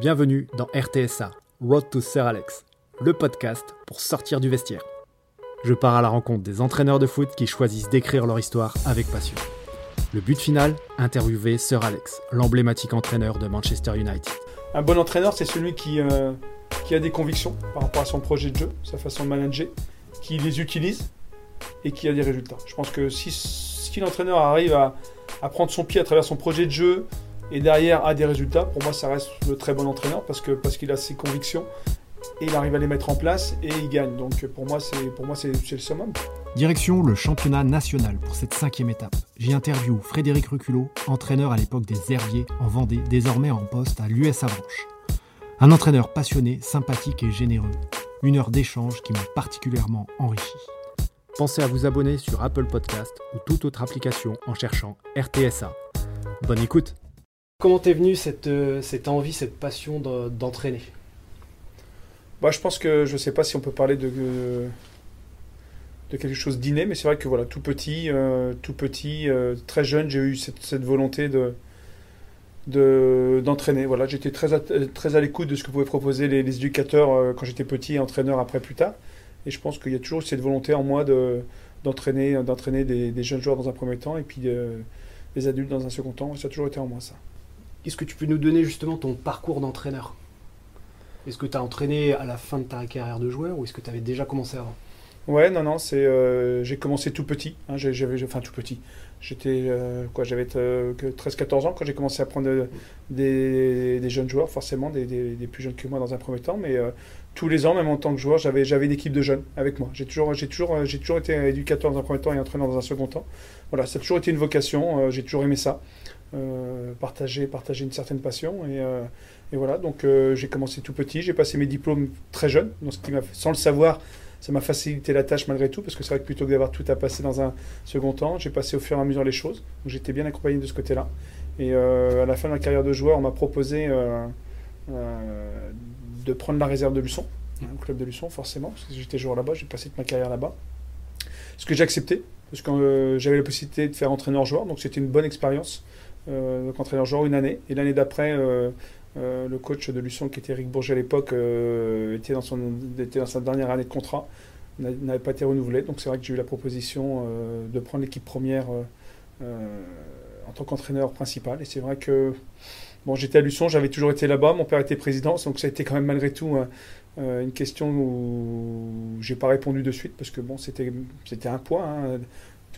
Bienvenue dans RTSA, Road to Sir Alex, le podcast pour sortir du vestiaire. Je pars à la rencontre des entraîneurs de foot qui choisissent d'écrire leur histoire avec passion. Le but final, interviewer Sir Alex, l'emblématique entraîneur de Manchester United. Un bon entraîneur, c'est celui qui, euh, a des convictions par rapport à son projet de jeu, sa façon de manager, qui les utilise et qui a des résultats. Je pense que si, l'entraîneur arrive à prendre son pied à travers son projet de jeu et derrière a des résultats, pour moi ça reste le très bon entraîneur parce que parce qu'il a ses convictions et il arrive à les mettre en place et il gagne. Donc pour moi c'est pour moi c'est le summum. Direction le championnat national pour cette cinquième étape. J'y interview Frédéric Reculot, entraîneur à l'époque des Herbiers en Vendée, désormais en poste à l'US Avranches. Un entraîneur passionné, sympathique et généreux. Une heure d'échange qui m'a particulièrement enrichi. Pensez à vous abonner sur Apple Podcast ou toute autre application en cherchant RTSA. Bonne écoute Comment t'es venu cette, euh, cette envie, cette passion de- d'entraîner? Bah, je pense que je sais pas si on peut parler de, de quelque chose d'inné, mais c'est vrai que voilà, tout petit, euh, tout petit, euh, très jeune, j'ai eu cette, volonté de de- d'entraîner. Voilà, j'étais très à, très à l'écoute de ce que pouvaient proposer les, éducateurs euh, quand j'étais petit et entraîneur après plus tard. Et je pense qu'il y a toujours cette volonté en moi de d'entraîner d'entraîner des, des jeunes joueurs dans un premier temps et puis euh, des adultes dans un second temps. Ça a toujours été en moi ça. Est-ce que tu peux nous donner justement ton parcours d'entraîneur? Est-ce que tu as entraîné à la fin de ta carrière de joueur ou est-ce que tu avais déjà commencé avant? Ouais, non, non, c'est. euh, j'ai commencé tout petit. hein, j'avais, enfin tout petit. J'étais euh, quoi, j'avais euh, que 13-14 ans quand j'ai commencé à prendre euh, des, jeunes joueurs, forcément des, plus jeunes que moi dans un premier temps, mais euh, tous les ans, même en tant que joueur, j'avais, j'avais une équipe de jeunes avec moi. J'ai toujours, j'ai toujours, euh, j'ai toujours été éducateur dans un premier temps et entraîneur dans un second temps. Voilà, ça a toujours été une vocation. euh, j'ai toujours aimé ça, euh, partager, partager une certaine passion et, euh, et voilà. Donc euh, j'ai commencé tout petit. J'ai passé mes diplômes très jeune, donc ce qui m'a, sans le savoir ça m'a facilité la tâche malgré tout, parce que c'est vrai que plutôt que d'avoir tout à passer dans un second temps, j'ai passé au fur et à mesure les choses. Donc j'étais bien accompagné de ce côté-là. Et à la fin de ma carrière de joueur, on m'a proposé de prendre la réserve de Luçon, hein, au club de Luçon, forcément, parce que j'étais joueur là-bas, j'ai passé toute ma carrière là-bas. Ce que j'ai accepté, parce que j'avais la possibilité de faire entraîneur-joueur, donc c'était une bonne expérience. Donc entraîneur-joueur une année. Et l'année d'après, euh, euh, le coach de Luçon, qui était Eric Bourget à l'époque, euh, était, dans son, était dans sa dernière année de contrat, n'a- n'avait pas été renouvelé. Donc c'est vrai que j'ai eu la proposition de prendre l'équipe première en tant qu'entraîneur principal. Et c'est vrai que bon, j'étais à Luçon, j'avais toujours été là-bas, mon père était président, donc ça a été quand même malgré tout une question où j'ai pas répondu de suite parce que bon, c'était c'était un poids. hein.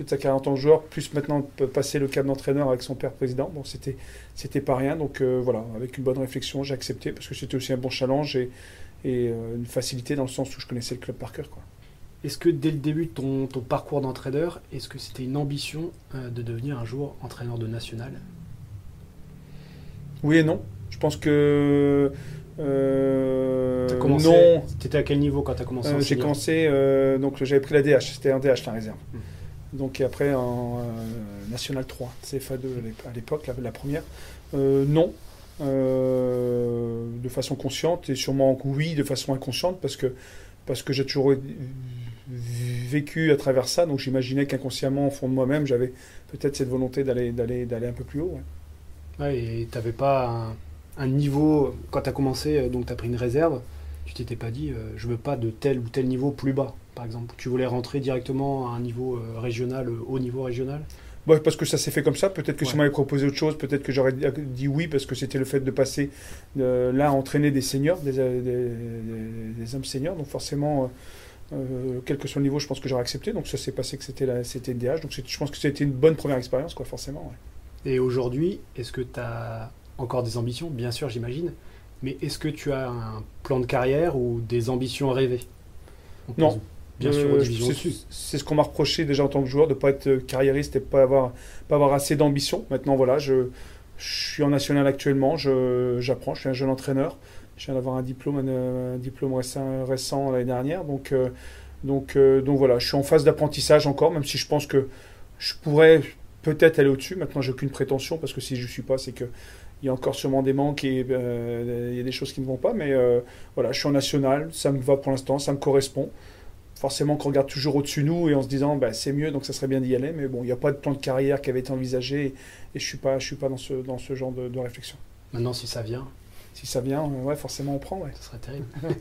Toute sa carrière en tant que joueur, plus maintenant passer le cap d'entraîneur avec son père président. Bon, c'était c'était pas rien. Donc euh, voilà, avec une bonne réflexion, j'ai accepté parce que c'était aussi un bon challenge et, et euh, une facilité dans le sens où je connaissais le club par cœur. Quoi. Est-ce que dès le début de ton, ton parcours d'entraîneur, est-ce que c'était une ambition euh, de devenir un jour entraîneur de national? Oui et non. Je pense que T'as commencé- non. T'étais à quel niveau quand tu as commencé j'ai commencé, donc j'avais pris la DH, c'était un DH la réserve. Hmm. Donc et après en euh, National 3, CFA2 à l'ép- à l'époque, la, première. Euh, non, Euh, de façon consciente et sûrement oui de façon inconsciente parce que, parce que j'ai toujours vécu à travers ça, donc j'imaginais qu'inconsciemment au fond de moi-même j'avais peut-être cette volonté d'aller, d'aller, d'aller un peu plus haut. ouais. Ouais, et tu n'avais pas un, niveau, quand tu as commencé, donc tu as pris une réserve, tu t'étais pas dit, je veux pas de tel ou tel niveau plus bas, par exemple. Tu voulais rentrer directement à un niveau euh, régional, euh, haut niveau régional Bon, parce que ça s'est fait comme ça. Peut-être que si Ouais. on m'avait proposé autre chose, peut-être que j'aurais dit- oui, parce que c'était le fait de passer euh, là à entraîner des seniors, des, des- des- des hommes seniors. Donc forcément, euh, euh, quel que soit le niveau, je pense que j'aurais accepté. Donc ça s'est passé que c'était c'était DH. Donc je pense que c'était une bonne première expérience, quoi, forcément. ouais. Et aujourd'hui, est-ce que tu as encore des ambitions? Bien sûr, j'imagine. Mais est-ce que tu as un plan de carrière ou des ambitions rêvées? On Non. Bien sûr, Euh, c'est- ce qu'on m'a reproché déjà en tant que joueur, de ne pas être euh, carriériste et de pas avoir, pas avoir assez d'ambition. Maintenant, voilà, je, je suis en national actuellement, je- j'apprends, je suis un jeune entraîneur. Je viens d'avoir un diplôme, un, un diplôme récent, récent l'année dernière. Donc, euh, donc, euh, donc voilà, je suis en phase d'apprentissage encore, même si je pense que je pourrais peut-être aller au-dessus. Maintenant, j'ai aucune prétention, parce que si je ne suis pas, c'est que il y a encore sûrement des manques et euh, il y a des choses qui ne vont pas. Mais euh, voilà, je suis en national, ça me va pour l'instant, ça me correspond forcément qu'on regarde toujours au-dessus de nous et en se disant bah, c'est mieux donc ça serait bien d'y aller mais bon il n'y a pas de plan de carrière qui avait été envisagé et, et je suis pas je suis pas dans ce dans ce genre de, de réflexion Maintenant, si ça vient, si ça vient, ouais, forcément on prend. Ouais. Ça serait terrible.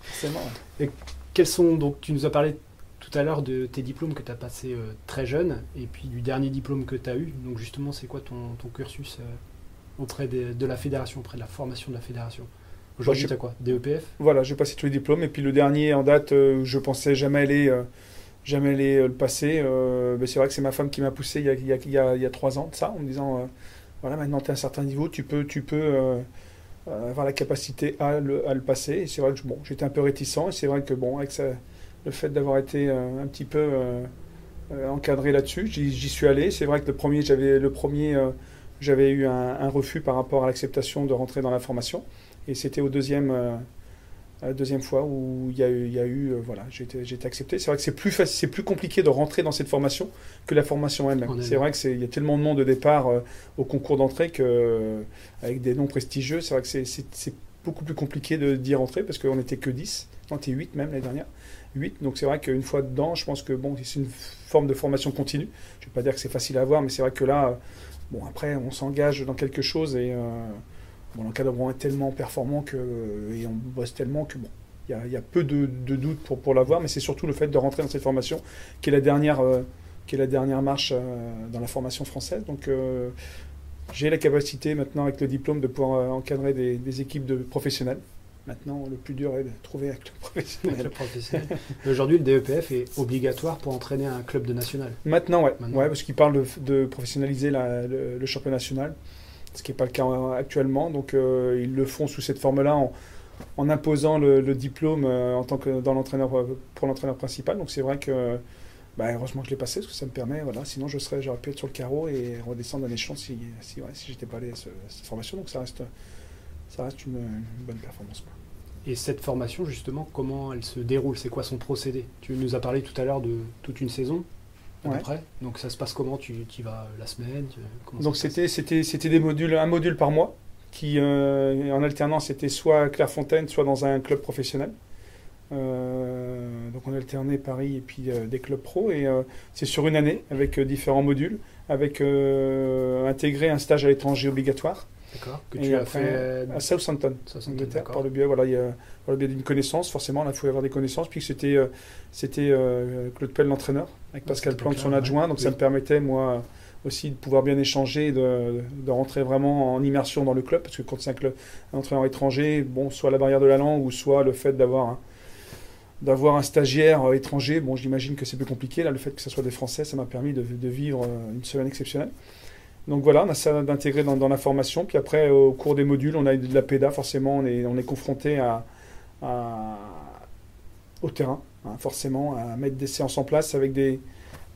forcément. Et quels sont donc tu nous as parlé tout à l'heure de tes diplômes que tu as passés très jeune et puis du dernier diplôme que tu as eu. Donc justement, c'est quoi ton, ton cursus auprès de, la fédération, auprès de la formation de la fédération? Aujourd'hui, tu as quoi? DEPF Voilà, j'ai passé tous les diplômes. Et puis le dernier en date, euh, je pensais jamais aller, euh, jamais aller euh, le passer. mais c'est vrai que c'est ma femme qui m'a poussé il y, a, il, y a, il, y a, trois ans de ça, en me disant voilà, maintenant tu es à un certain niveau, tu peux, tu peux avoir la capacité à le, à le passer. Et c'est vrai que bon, j'étais un peu réticent. Et c'est vrai que bon, avec ça, le fait d'avoir été un petit peu encadré là-dessus, j'y suis allé. C'est vrai que le premier, j'avais le premier j'avais eu un, refus par rapport à l'acceptation de rentrer dans la formation. Et c'était au deuxième, euh, la deuxième fois où il y a eu, il y a eu euh, voilà, j'ai été, accepté. C'est vrai que c'est plus, c'est plus compliqué de rentrer dans cette formation que la formation elle-même. C'est vrai qu'il y a tellement de monde de départ euh, au concours d'entrée que, avec des noms prestigieux, c'est vrai que c'est beaucoup plus compliqué d'y rentrer parce qu'on n'était que 10, on était 8 même l'année dernière. 8, donc c'est vrai qu'une fois dedans, je pense que bon, c'est une forme de formation continue. Je ne vais pas dire que c'est facile à avoir, mais c'est vrai que là, Bon, après, on s'engage dans quelque chose et euh, bon, l'encadrement est tellement performant que, et on bosse tellement que bon, il y, a peu de, doutes pour, pour l'avoir, mais c'est surtout le fait de rentrer dans cette formation qui est la dernière, euh, qui est la dernière marche euh, dans la formation française. Donc, j'ai la capacité maintenant avec le diplôme de pouvoir encadrer des, des équipes de professionnels. Maintenant, le plus dur est de trouver un club professionnel. professionnel. Aujourd'hui, le DEPF est obligatoire pour entraîner un club de national. Maintenant, ouais. ouais parce qu'il parle de, professionnaliser le, championnat national, ce qui n'est pas le cas actuellement. Donc, euh, ils le font sous cette forme-là en, imposant le, diplôme euh, en tant que dans l'entraîneur pour l'entraîneur principal. Donc, c'est vrai que bah, heureusement que je l'ai passé, parce que ça me permet, voilà, sinon je serais, j'aurais pu être sur le carreau et redescendre un échelon si, si j'étais pas allé à, cette formation. Donc ça reste, ça reste une, bonne performance. Et cette formation, justement, comment elle se déroule? C'est quoi son procédé? Tu nous as parlé tout à l'heure de toute une saison, à peu près. Donc ça se passe comment? Tu y vas la semaine? Donc c'était, c'était, c'était des modules, un module par mois, qui euh, en alternance était soit à Clairefontaine, soit dans un club professionnel. Euh, donc on alternait Paris et puis euh, des clubs pro et c'est sur une année avec différents modules, avec intégré un stage à l'étranger obligatoire D'accord. Que tu as fait à Southampton, Angleterre, par le biais, voilà, il y a, par le biais d'une connaissance. Forcément, là, il faut avoir des connaissances. Puis c'était, euh, c'était euh, Claude Pell, l'entraîneur, avec Pascal Plante, son adjoint. Donc ça me permettait, moi, aussi de pouvoir bien échanger, de, de, rentrer vraiment en immersion dans le club. Parce que quand c'est un, club, un entraîneur étranger, bon, soit la barrière de la langue ou soit le fait d'avoir un, d'avoir un stagiaire euh, étranger, bon, j'imagine que c'est plus compliqué. Là, le fait que ce soit des Français, ça m'a permis de, de, vivre une semaine exceptionnelle. Donc voilà, on a ça d'intégrer dans, la formation. Puis après, au cours des modules, on a de la PEDA, forcément, on est, on est confronté au terrain, hein, forcément, à mettre des séances en place avec des,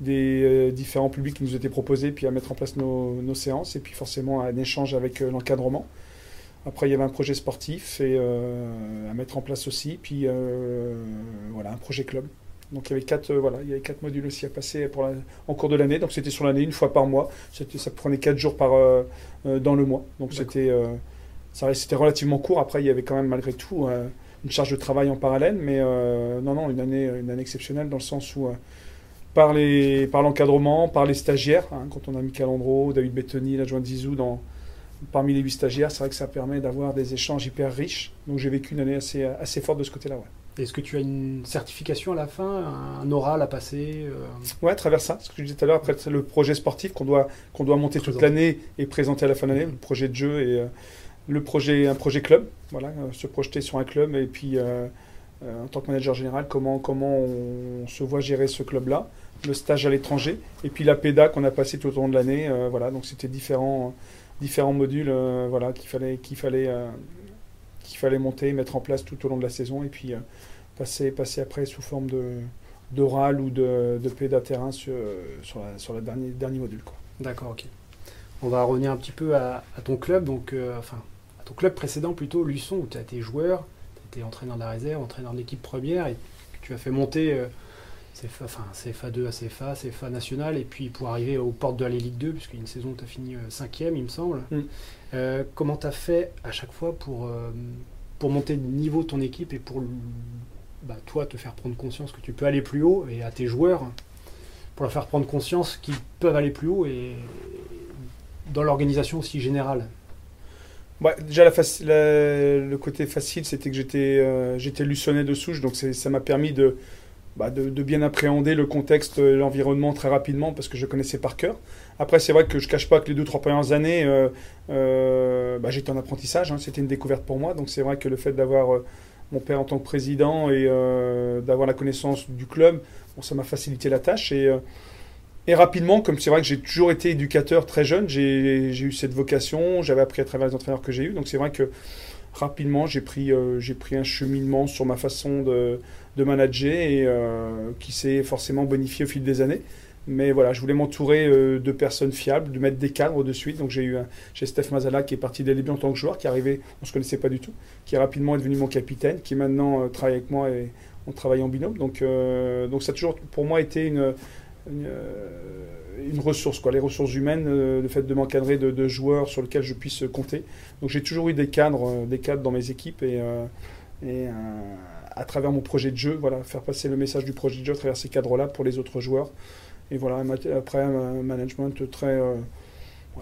euh, différents publics qui nous étaient proposés, puis à mettre en place nos, séances, et puis forcément un échange avec euh, l'encadrement. Après, il y avait un projet sportif euh, à mettre en place aussi, puis voilà, un projet club. Donc il y avait quatre, euh, voilà, il y avait quatre modules aussi à passer pour en cours de l'année. Donc c'était sur l'année, une fois par mois. Ça prenait quatre jours par, euh, euh, dans le mois. Donc c'était, c'était relativement court. Après, il y avait quand même malgré tout une charge de travail en parallèle. Mais non, non, une année, une année exceptionnelle dans le sens où par, les, par l'encadrement, par les stagiaires, hein, quand on a mis Calandro, David Bettoni, l'adjoint de Zizou dans, parmi les huit stagiaires, c'est vrai que ça permet d'avoir des échanges hyper riches. Donc j'ai vécu une année assez, assez forte de ce côté-là. Ouais. Est-ce que tu as une certification à la fin, un oral à passer euh... Ouais, à travers ça. Ce que je disais tout à l'heure, après le projet sportif qu'on doit, qu'on doit monter toute l'année et présenter à la fin de l'année, le projet de jeu et euh, le projet, un projet club. Voilà, euh, se projeter sur un club et puis euh, en tant que manager général, comment, comment on se voit gérer ce club-là, le stage à l'étranger et puis la PEDA qu'on a passé tout au long de l'année. voilà, donc c'était différents, différents modules voilà, qu'il fallait, qu'il fallait qu'il fallait monter, mettre en place tout au long de la saison et puis euh, passer, passer après sous forme de d'oral ou de, de péda terrain sur, sur, la, sur le dernier, dernier module. D'accord, ok. On va revenir un petit peu à, ton club, donc, euh, enfin, à ton club précédent plutôt, Luçon, où tu as été joueur, tu étais entraîneur de la réserve, entraîneur de l'équipe première, et tu as fait monter euh, CFA, enfin, CFA2 à CFA, CFA national, et puis pour arriver aux portes de la Ligue 2, puisqu'il y a une saison où tu as fini cinquième, il me semble. Mm. Euh, comment tu as fait à chaque fois pour, euh, pour monter de niveau ton équipe et pour bah, toi te faire prendre conscience que tu peux aller plus haut et à tes joueurs pour leur faire prendre conscience qu'ils peuvent aller plus haut et dans l'organisation aussi générale? Ouais, déjà, la le côté facile, c'était que j'étais euh, de souche, donc ça m'a permis de, bah, de, bien appréhender le contexte, l'environnement très rapidement, parce que je connaissais par cœur. Après, c'est vrai que je cache pas que les deux, trois premières années, euh, euh, bah, j'étais en apprentissage, hein, c'était une découverte pour moi, donc c'est vrai que le fait d'avoir euh, mon père en tant que président et d'avoir la connaissance du club, ça m'a facilité la tâche. Et, et rapidement, comme c'est vrai que j'ai toujours été éducateur très jeune, j'ai j'ai eu cette vocation, j'avais appris à travers les entraîneurs que j'ai eus. Donc c'est vrai que rapidement, j'ai pris, euh, pris un cheminement sur ma façon de, de manager et euh, qui s'est forcément bonifié au fil des années. Mais voilà, je voulais m'entourer euh, de personnes fiables, de mettre des cadres de suite. Donc j'ai eu un, j'ai Steph Mazala qui est parti dès le début en tant que joueur, qui est arrivé, on se connaissait pas du tout, qui rapidement est devenu mon capitaine, qui maintenant travaille avec moi et on travaille en binôme. Donc, donc ça a toujours pour moi été une, une ressource, quoi. les ressources humaines, euh, le fait de m'encadrer de, de joueurs sur lesquels je puisse compter. Donc j'ai toujours eu des cadres, euh, des cadres dans mes équipes et, euh, et euh, à travers mon projet de jeu, voilà, faire passer le message du projet de jeu à travers ces cadres-là pour les autres joueurs. Et voilà, après un management très, euh,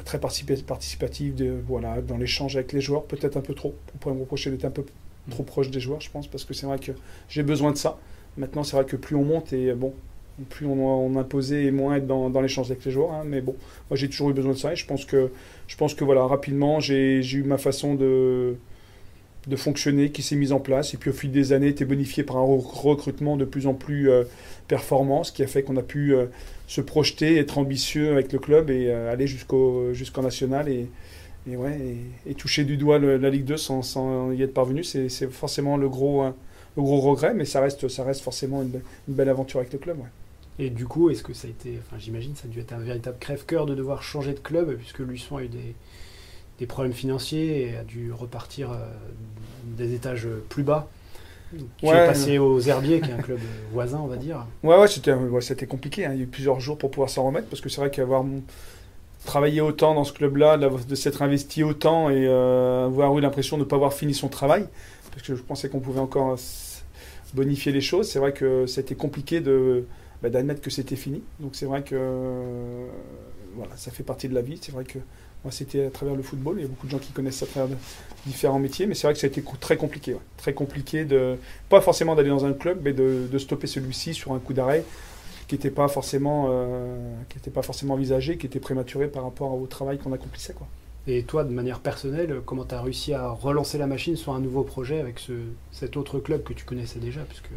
très participa- participatif de, voilà, dans l'échange avec les joueurs, peut-être un peu trop. On pourrait me reprocher d'être un peu trop proche des joueurs, je pense, parce que c'est vrai que j'ai besoin de ça. Maintenant, c'est vrai que plus on monte et bon, plus on, on imposait et moins être dans, l'échange avec les joueurs. hein. mais bon, moi j'ai toujours eu besoin de ça et je pense que, je pense que voilà, rapidement, j'ai eu ma façon de, fonctionner qui s'est mise en place et puis au fil des années, été bonifié par un re- recrutement de plus en plus euh, performant, ce qui a fait qu'on a pu euh, se projeter, être ambitieux avec le club et euh, aller jusqu'au jusqu'en national et, ouais, et, toucher du doigt la Ligue 2 sans, y être parvenu. C'est forcément le gros, hein, le gros regret, mais ça reste, ça reste forcément une, be- une belle aventure avec le club. Et du coup, est-ce que ça a été, enfin j'imagine, ça a dû être un véritable crève-cœur de devoir changer de club, puisque Luçon a eu des, des problèmes financiers et a dû repartir euh, des étages plus bas. Tu Ouais. es passé aux Herbiers, qui est un club voisin, on va dire. Ouais, ouais, c'était ouais, compliqué. hein. Il y a eu plusieurs jours pour pouvoir s'en remettre parce que c'est vrai qu'avoir travaillé autant dans ce club-là, de s'être investi autant et euh, avoir eu l'impression de ne pas avoir fini son travail, parce que je pensais qu'on pouvait encore bonifier les choses, c'est vrai que c'était compliqué de bah, d'admettre que c'était fini. Donc c'est vrai que euh, voilà, ça fait partie de la vie. C'est vrai que moi c'était à travers le football. Il y a beaucoup de gens qui connaissent ça à travers différents métiers, mais c'est vrai que ça a été très compliqué. Très compliqué de pas forcément d'aller dans un club, mais de, stopper celui-ci sur un coup d'arrêt qui n'était pas forcément euh, qui était pas forcément envisagé, qui était prématuré par rapport au travail qu'on accomplissait. Et toi, de manière personnelle, comment tu as réussi à relancer la machine sur un nouveau projet avec ce, cet autre club que tu connaissais déjà puisque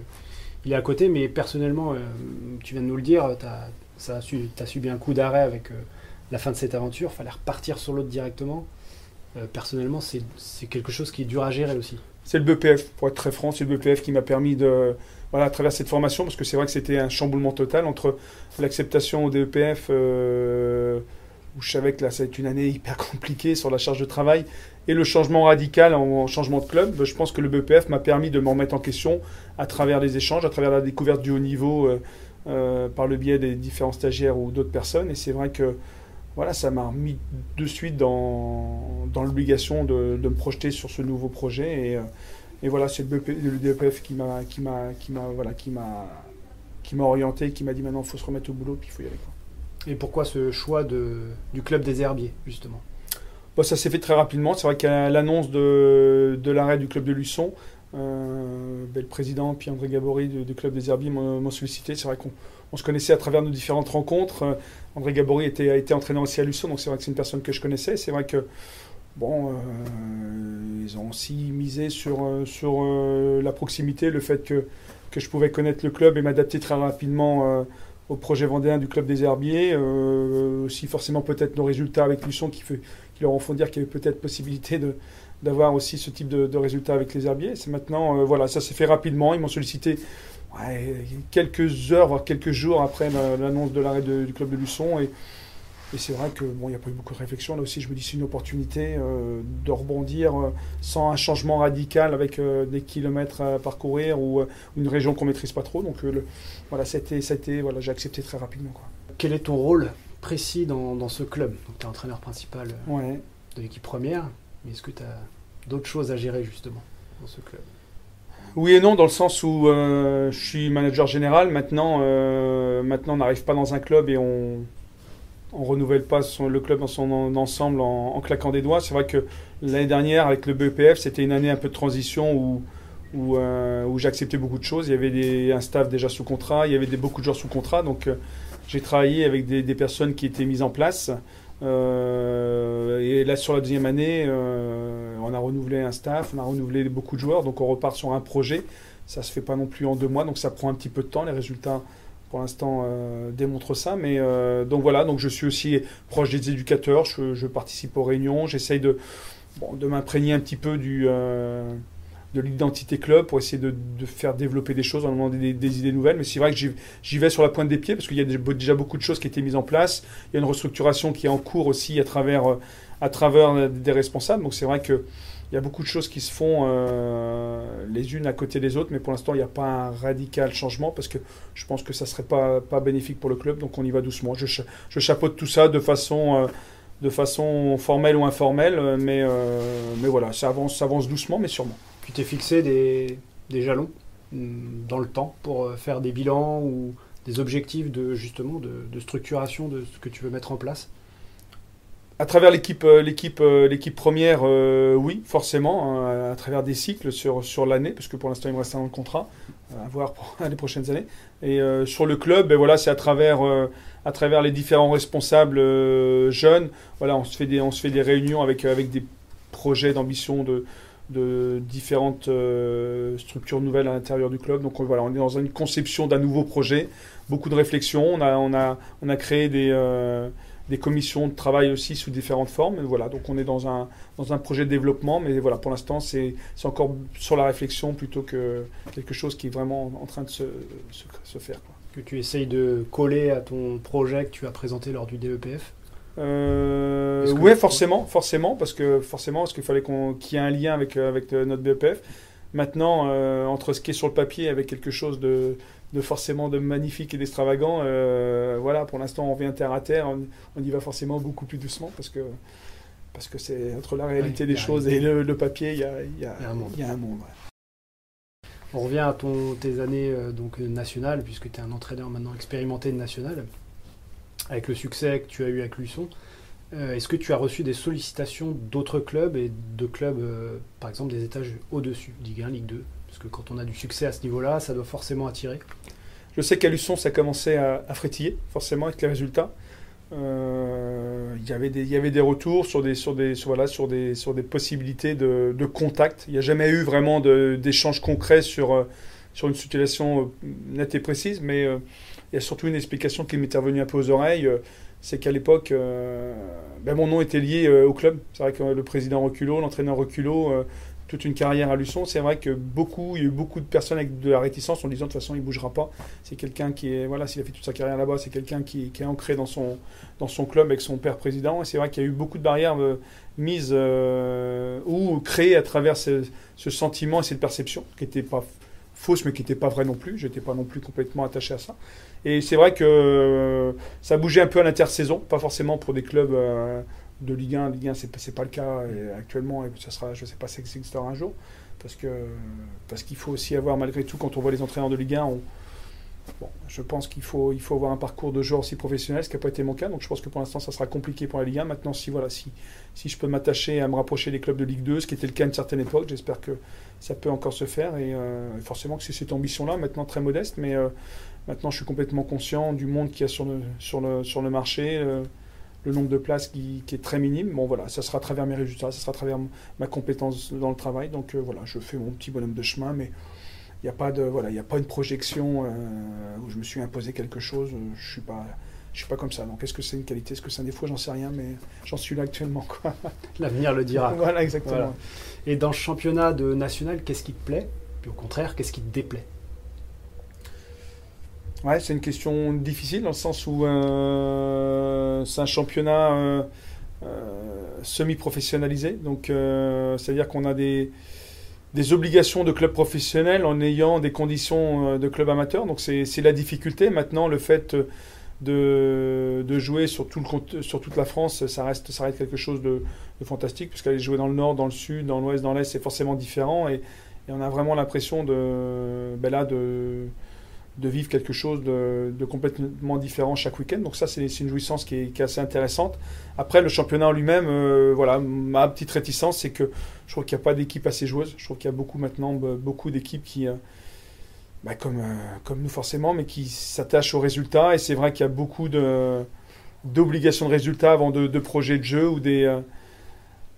il est à côté, mais personnellement, euh, tu viens de nous le dire, tu as, subi un coup d'arrêt avec euh, la fin de cette aventure, fallait repartir sur l'autre directement. Euh, personnellement, c'est quelque chose qui est dur à gérer aussi. C'est le BPF, pour être très franc, c'est le BPF qui m'a permis de, voilà, à travers cette formation, parce que c'est vrai que c'était un chamboulement total entre l'acceptation au DEPF, où je savais que là, ça va être une année hyper compliquée sur la charge de travail, et le changement radical en, en changement de club. Je pense que le BPF m'a permis de m'en remettre en question à travers les échanges, à travers la découverte du haut niveau, euh, euh, par le biais des différents stagiaires ou d'autres personnes. Et c'est vrai que voilà, ça m'a remis de suite dans, l'obligation de, me projeter sur ce nouveau projet. Et, euh, voilà, c'est le, BP le DPF qui m'a qui m'a voilà orienté, qui m'a dit maintenant il faut se remettre au boulot puis il faut y aller. Et pourquoi ce choix de, du club des Herbiers justement? Bon, ça s'est fait très rapidement. C'est vrai qu'à l'annonce de, de l'arrêt du club de Luçon, euh, ben, le président puis André Gabory du, club des Herbiers m'ont sollicité. C'est vrai qu'on on se connaissait à travers nos différentes rencontres. Euh, André Gabory était, a été entraîneur aussi à Luçon, donc c'est vrai que c'est une personne que je connaissais. C'est vrai que bon, euh, ils ont aussi misé sur, sur la proximité, le fait que, que je pouvais connaître le club et m'adapter très rapidement au projet vendéen du club des Herbiers. Euh, aussi forcément peut-être nos résultats avec Luçon qui, fait, qui leur ont font dire qu'il y avait peut-être possibilité de d'avoir aussi ce type de, résultats avec les herbiers. C'est maintenant, euh, voilà, ça s'est fait rapidement. Ils m'ont sollicité quelques heures, voire quelques jours après l'annonce de l'arrêt du club de Luçon. Et, et c'est vrai que bon, il n'y a pas eu beaucoup de réflexion. Là aussi, je me dis c'est une opportunité euh, de rebondir euh, sans un changement radical avec euh, des kilomètres à parcourir ou une région qu'on maîtrise pas trop. Donc le, voilà, c'était, c'était, voilà, j'ai accepté très rapidement. Quoi. Quel est ton rôle précis dans, dans ce club? Donc, tu es entraîneur principal ouais. de l'équipe première, mais est-ce que tu as d'autres choses à gérer justement dans ce club? Oui et non, dans le sens où je suis manager général. Maintenant, maintenant on n'arrive pas dans un club et on, on renouvelle pas le club dans son ensemble en, claquant des doigts. C'est vrai que l'année dernière, avec le BEPF, c'était une année un peu de transition où, où, euh, beaucoup de choses. Il y avait des, un staff déjà sous contrat, il y avait des, beaucoup de joueurs sous contrat. Donc euh, j'ai travaillé avec des, des, personnes qui étaient mises en place. Euh, et là, sur la deuxième année, on a renouvelé un staff, on a renouvelé beaucoup de joueurs. Donc on repart sur un projet. Ça se fait pas non plus en deux mois, donc ça prend un petit peu de temps. Les résultats pour l'instant euh, démontre ça. Mais euh, donc voilà, je suis aussi proche des éducateurs, je, participe aux réunions, j'essaye de, de m'imprégner un petit peu du, euh, de l'identité club pour essayer de, faire développer des choses, en des, des, idées nouvelles. Mais c'est vrai que j'y vais sur la pointe des pieds parce qu'il y a déjà beaucoup de choses qui été mises en place. Il y a une restructuration qui est en cours aussi à travers, à travers des responsables. Donc c'est vrai que il y a beaucoup de choses qui se font euh, les unes à côté des autres, mais pour l'instant, il n'y a pas un radical changement parce que je pense que ça ne serait pas, pas bénéfique pour le club, donc on y va doucement. Je, je chapeaute tout ça de façon, euh, de façon formelle ou informelle, mais, euh, mais voilà, ça avance, ça avance doucement, mais sûrement. Tu t'es fixé des, des jalons mm, dans le temps pour faire des bilans ou des objectifs de, justement, de, structuration de ce que tu veux mettre en place? À travers l'équipe, euh, l'équipe, euh, l'équipe première, euh, oui, forcément, hein, à travers des cycles sur, sur l'année, parce que pour l'instant il me reste un contrat, à voir pour les prochaines années. Et sur le club, ben voilà, c'est à travers, à travers les différents responsables jeunes. Voilà, on se fait des, on se fait des réunions avec, avec des projets d'ambition de, de différentes structures nouvelles à l'intérieur du club. Donc voilà, on est dans une conception d'un nouveau projet, beaucoup de réflexions. On a, on a, on a créé des des commissions de travail aussi sous différentes formes. voilà, donc on est dans un, dans un projet de développement, mais voilà, pour l'instant, c'est encore sur la réflexion plutôt que quelque chose qui est vraiment en train de se, se, faire. Que tu essayes de coller à ton projet que tu as présenté lors du DEPF euh, oui, forcément, forcément, parce que forcément, parce qu'il fallait qu'il y ait un lien avec, avec notre DEPF. Maintenant, euh, entre ce qui est sur le papier avec quelque chose de, de forcément de magnifique et d'extravagant. Euh, voilà, pour l'instant, on vient terre à terre, on, y va forcément beaucoup plus doucement parce que parce que c'est entre la réalité des choses et le, papier, il y a, y, a, y a, un monde. On revient à ton, tes années euh, donc nationales, puisque tu es un entraîneur maintenant expérimenté de national, avec le succès que tu as eu avec Luçon. Euh, est-ce que tu as reçu des sollicitations d'autres clubs et de clubs, par exemple, des étages au-dessus, Ligue 1, Ligue 2 parce que quand on a du succès à ce niveau-là, ça doit forcément attirer. Je sais qu'à Luçon, ça commençait à, à, frétiller, forcément, avec les résultats. Euh, il y avait des retours sur des, sur des, voilà, sur des, sur des possibilités de, contact. Il n'y a jamais eu vraiment d'échanges concrets sur, euh, sur une situation euh, nette et précise, mais il y a surtout une explication qui m'est revenue un peu aux oreilles. c'est qu'à l'époque, ben mon nom était lié au club. C'est vrai que le président Reculot, l'entraîneur Reculot, toute une carrière à Luçon. C'est vrai que beaucoup, il y a eu beaucoup de personnes avec de la réticence en disant de toute façon il ne bougera pas. C'est quelqu'un qui est, voilà, s'il a fait toute sa carrière là-bas, c'est quelqu'un qui, est ancré dans son, dans son club avec son père président. Et c'est vrai qu'il y a eu beaucoup de barrières euh, mises euh, ou créées à travers ce, sentiment et cette perception qui n'était pas fausse mais qui n'était pas vraie non plus. Je n'étais pas non plus complètement attaché à ça. Et c'est vrai que euh, ça bougeait un peu à l'intersaison, pas forcément pour des clubs de Ligue 1. Ligue 1, c'est pas, pas le cas actuellement, et ça sera, je ne sais pas si ça existera un jour, parce que parce qu'il faut aussi avoir, malgré tout, quand on voit les entraîneurs de Ligue 1, bon, je pense qu'il faut, il faut avoir un parcours de joueur aussi professionnel, ce qui n'a pas été mon cas, donc je pense que pour l'instant, ça sera compliqué pour la Ligue 1. Maintenant, si, voilà, si, si je peux m'attacher à me rapprocher des clubs de Ligue 2, ce qui était le cas à une certaine époque, j'espère que ça peut encore se faire, et euh, forcément que c'est cette ambition-là, maintenant très modeste, mais euh, maintenant je suis complètement conscient du monde qu'il y a sur le, sur le, sur le marché. Le nombre de places qui, est très minime. Bon voilà, ça sera à travers mes résultats, ça sera à travers ma compétence dans le travail. Donc euh, voilà, je fais mon petit bonhomme de chemin, mais n'y a pas de voilà, il a pas une projection euh, où je me suis imposé quelque chose. Euh, je suis pas je suis pas comme ça. Donc est-ce que c'est une qualité, est-ce que c'est un défaut, j'en sais rien, mais j'en suis là actuellement. L'avenir le dira. voilà, exactement. Et dans le championnat de national, qu'est-ce qui te plaît? Puis au contraire, qu'est-ce qui te déplaît? Ouais, c'est une question difficile dans le sens où euh, c'est un championnat euh, semi-professionnalisé. Donc, c'est-à-dire qu'on a des, des obligations de club professionnel en ayant des conditions de club amateur. Donc, c'est la difficulté. Maintenant, le fait de, de jouer sur, tout le, sur toute la France, ça reste, ça reste quelque chose de, de fantastique, puisqu'aller jouer dans le nord, dans le sud, dans l'ouest, dans l'est, c'est forcément différent. Et, et, on a vraiment l'impression de, ben là, de de vivre quelque chose de, complètement différent chaque week-end. Donc ça, c'est une jouissance qui est, assez intéressante. Après, le championnat en lui-même, euh, voilà, ma petite réticence, c'est que je trouve qu'il n'y a pas d'équipe assez joueuse. Je trouve qu'il y a beaucoup maintenant, beaucoup d'équipes qui, euh, bah, comme, euh, comme nous forcément, mais qui s'attachent aux résultats. Et c'est vrai qu'il y a beaucoup d'obligations de, résultats avant de, de, projets de jeu ou des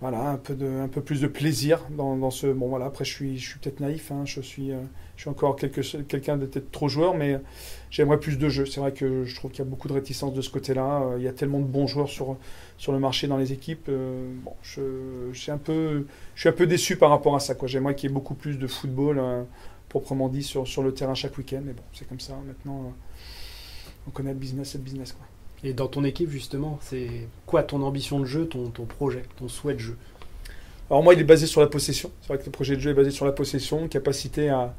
voilà, un peu, de, un peu plus de plaisir dans, dans ce. Bon, voilà, après, je suis, je suis peut-être naïf, hein, je, suis, euh, je suis encore quelqu'un de peut-être trop joueur, mais j'aimerais plus de jeux. C'est vrai que je trouve qu'il y a beaucoup de réticence de ce côté-là. Euh, il y a tellement de bons joueurs sur, sur le marché dans les équipes. Euh, bon, je, je, suis un peu, je suis un peu déçu par rapport à ça. J'aimerais qu'il y ait beaucoup plus de football, proprement dit, sur, sur le terrain chaque week-end. Mais bon, c'est comme ça. Maintenant, on connaît le business, c'est le business. Quoi. Et dans ton équipe, justement, c'est quoi ton ambition de jeu, ton, ton projet, ton souhait de jeu? Alors moi, il est basé sur la possession. C'est vrai que le projet de jeu est basé sur la possession, capacité à,